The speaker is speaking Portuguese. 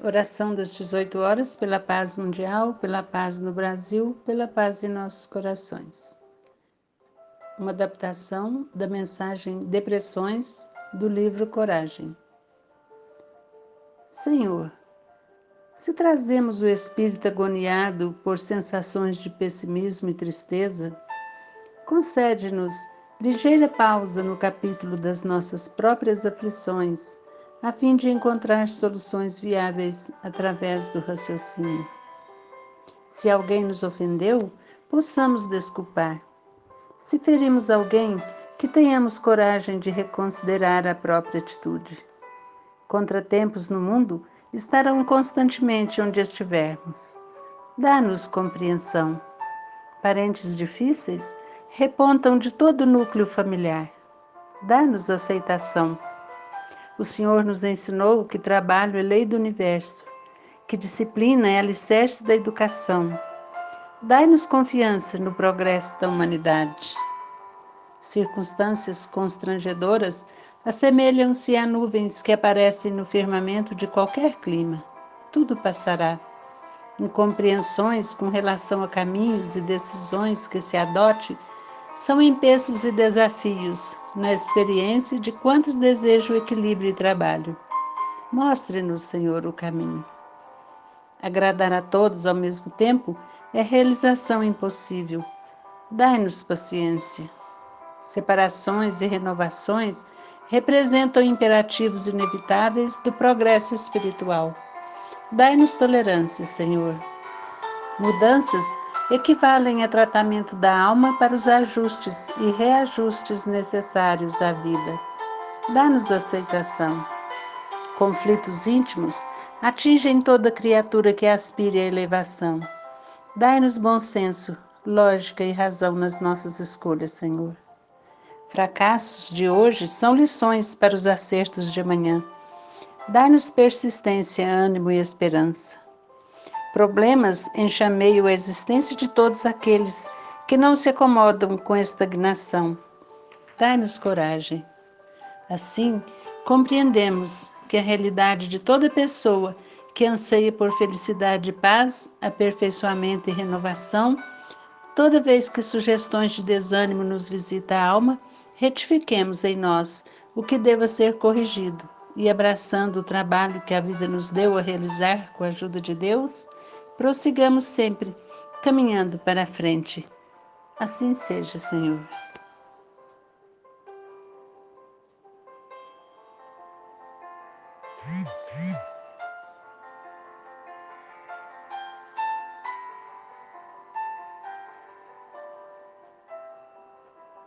Oração das 18 horas pela paz mundial, pela paz no Brasil, pela paz em nossos corações. Uma adaptação da mensagem Depressões do livro Coragem. Senhor, se trazemos o espírito agoniado por sensações de pessimismo e tristeza, concede-nos ligeira pausa no capítulo das nossas próprias aflições a fim de encontrar soluções viáveis através do raciocínio. Se alguém nos ofendeu, possamos desculpar. Se ferimos alguém, que tenhamos coragem de reconsiderar a própria atitude. Contratempos no mundo estarão constantemente onde estivermos. Dá-nos compreensão. Parentes difíceis repontam de todo o núcleo familiar. Dá-nos aceitação o Senhor nos ensinou que trabalho é lei do universo, que disciplina é alicerce da educação. Dai-nos confiança no progresso da humanidade. Circunstâncias constrangedoras assemelham-se a nuvens que aparecem no firmamento de qualquer clima. Tudo passará. Incompreensões com relação a caminhos e decisões que se adote são empeços e desafios na experiência de quantos desejam equilíbrio e trabalho. Mostre-nos, Senhor, o caminho. Agradar a todos ao mesmo tempo é realização impossível. Dai-nos paciência. Separações e renovações representam imperativos inevitáveis do progresso espiritual. Dai-nos tolerância, Senhor. Mudanças equivalem a tratamento da alma para os ajustes e reajustes necessários à vida. Dá-nos aceitação. Conflitos íntimos atingem toda criatura que aspire à elevação. Dai-nos bom senso, lógica e razão nas nossas escolhas, Senhor. Fracassos de hoje são lições para os acertos de amanhã. Dai-nos persistência, ânimo e esperança. Problemas enxameiam a existência de todos aqueles que não se acomodam com a estagnação. Dai-nos coragem. Assim, compreendemos que a realidade de toda pessoa que anseia por felicidade e paz, aperfeiçoamento e renovação, toda vez que sugestões de desânimo nos visita a alma, retifiquemos em nós o que deva ser corrigido e abraçando o trabalho que a vida nos deu a realizar com a ajuda de Deus, prossigamos sempre caminhando para a frente. Assim seja, Senhor.